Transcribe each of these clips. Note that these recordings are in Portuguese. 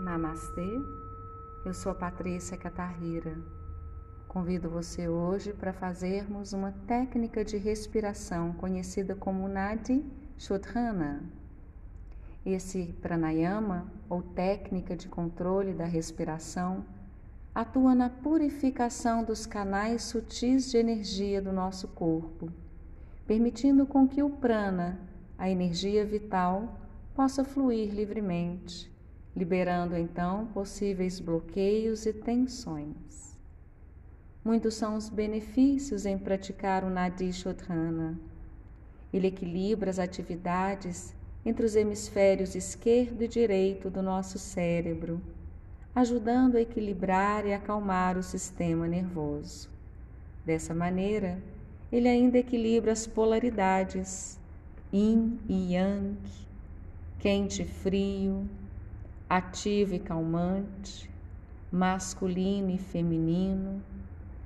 Namastê, eu sou a Patrícia Catarrira. Convido você hoje para fazermos uma técnica de respiração conhecida como Nadi Shodhana. Esse pranayama, ou técnica de controle da respiração, atua na purificação dos canais sutis de energia do nosso corpo, permitindo com que o prana, a energia vital, possa fluir livremente liberando então possíveis bloqueios e tensões. Muitos são os benefícios em praticar o Nadi Shodhana. Ele equilibra as atividades entre os hemisférios esquerdo e direito do nosso cérebro, ajudando a equilibrar e acalmar o sistema nervoso. Dessa maneira, ele ainda equilibra as polaridades, yin e yang, quente e frio, ativo e calmante, masculino e feminino,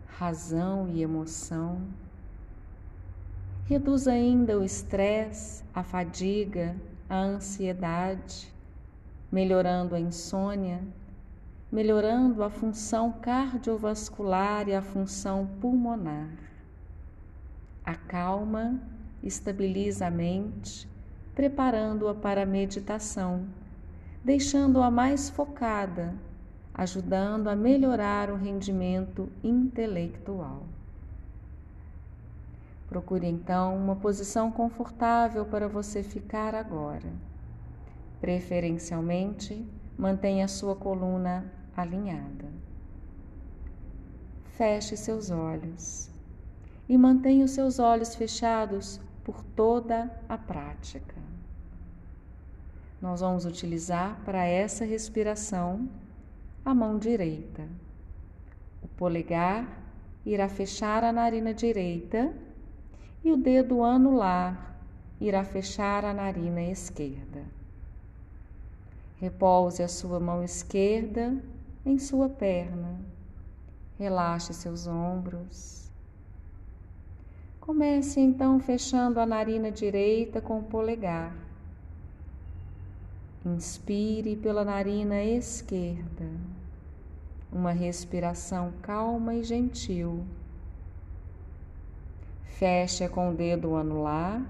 razão e emoção. Reduz ainda o estresse, a fadiga, a ansiedade, melhorando a insônia, melhorando a função cardiovascular e a função pulmonar. Acalma, estabiliza a mente, preparando-a para a meditação deixando-a mais focada, ajudando a melhorar o rendimento intelectual. Procure então uma posição confortável para você ficar agora. Preferencialmente, mantenha sua coluna alinhada. Feche seus olhos e mantenha os seus olhos fechados por toda a prática. Nós vamos utilizar para essa respiração a mão direita. O polegar irá fechar a narina direita e o dedo anular irá fechar a narina esquerda. Repouse a sua mão esquerda em sua perna. Relaxe seus ombros. Comece então fechando a narina direita com o polegar. Inspire pela narina esquerda, uma respiração calma e gentil. Feche com o dedo anular,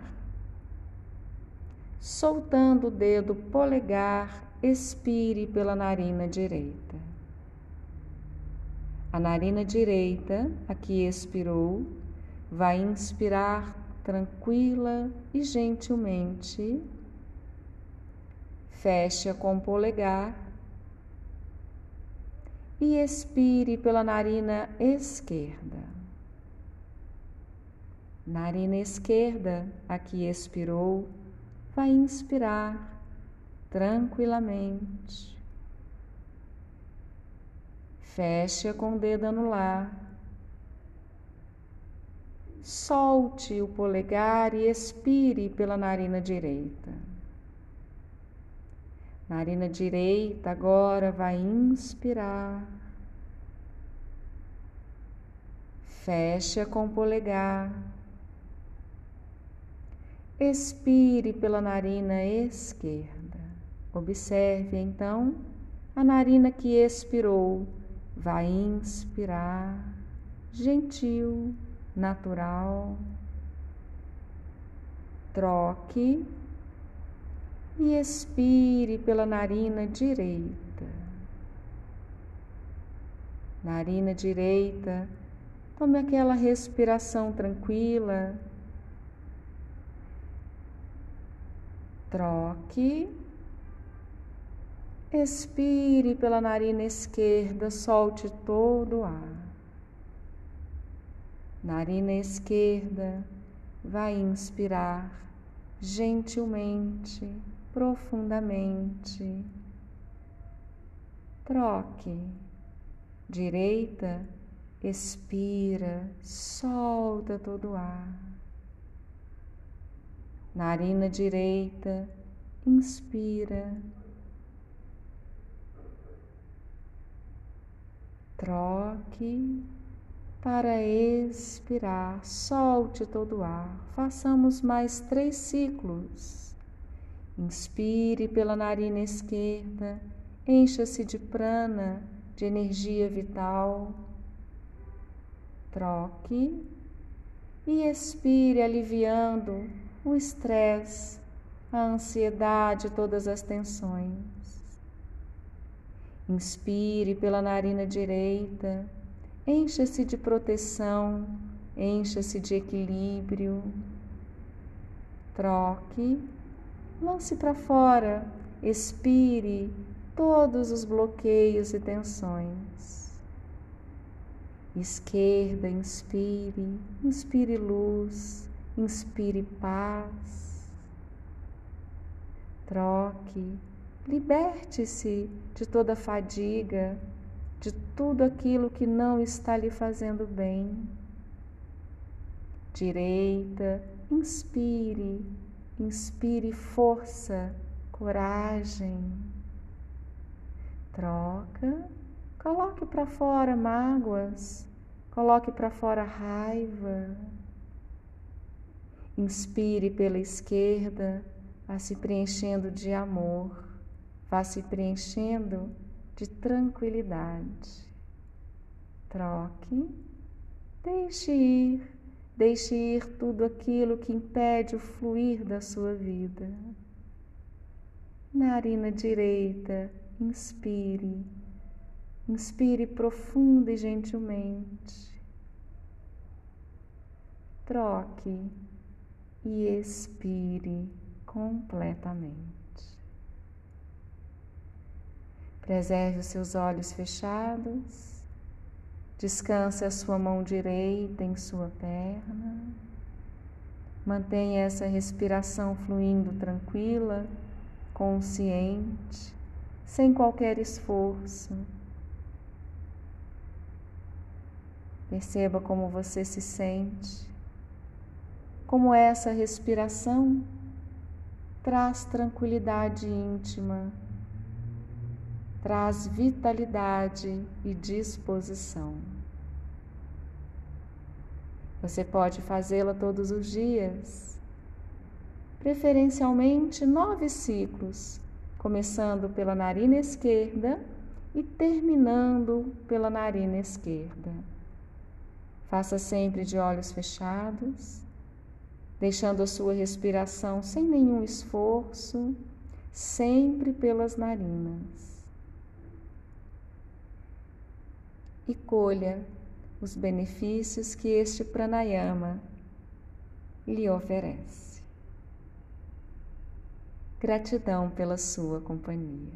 soltando o dedo polegar, expire pela narina direita. A narina direita, aqui expirou, vai inspirar tranquila e gentilmente Feche com o polegar e expire pela narina esquerda. Narina esquerda, aqui expirou, vai inspirar tranquilamente. Feche com o dedo anular. Solte o polegar e expire pela narina direita. Narina direita agora vai inspirar. Fecha com o polegar. Expire pela narina esquerda. Observe então a narina que expirou. Vai inspirar, gentil, natural. Troque e expire pela narina direita. Narina direita, tome aquela respiração tranquila. Troque. Expire pela narina esquerda, solte todo o ar. Narina esquerda, vai inspirar gentilmente profundamente. Troque. Direita, expira, solta todo o ar. Narina direita, inspira. Troque para expirar, solte todo o ar. Façamos mais três ciclos. Inspire pela narina esquerda encha-se de prana, de energia vital. Troque e expire, aliviando o estresse, a ansiedade, todas as tensões. Inspire pela narina direita, encha-se de proteção, encha-se de equilíbrio. Troque, lance para fora, expire todos os bloqueios e tensões. Esquerda, inspire, inspire luz, inspire paz. Troque, liberte-se de toda fadiga, de tudo aquilo que não está lhe fazendo bem. Direita, inspire, inspire força, coragem. Troca, coloque para fora mágoas, coloque para fora raiva. Inspire pela esquerda, vá se preenchendo de amor, vá se preenchendo de tranquilidade. Troque, deixe ir, deixe ir tudo aquilo que impede o fluir da sua vida. Narina direita, inspire, inspire profunda e gentilmente. Troque e expire completamente. Preserve os seus olhos fechados. Descanse a sua mão direita em sua perna. Mantenha essa respiração fluindo tranquila, consciente, sem qualquer esforço. Perceba como você se sente, como essa respiração traz tranquilidade íntima traz vitalidade e disposição. Você pode fazê-la todos os dias, preferencialmente nove ciclos, começando pela narina esquerda e terminando pela narina esquerda. Faça sempre de olhos fechados, deixando a sua respiração sem nenhum esforço, sempre pelas narinas. E colha os benefícios que este pranayama lhe oferece. Gratidão pela sua companhia.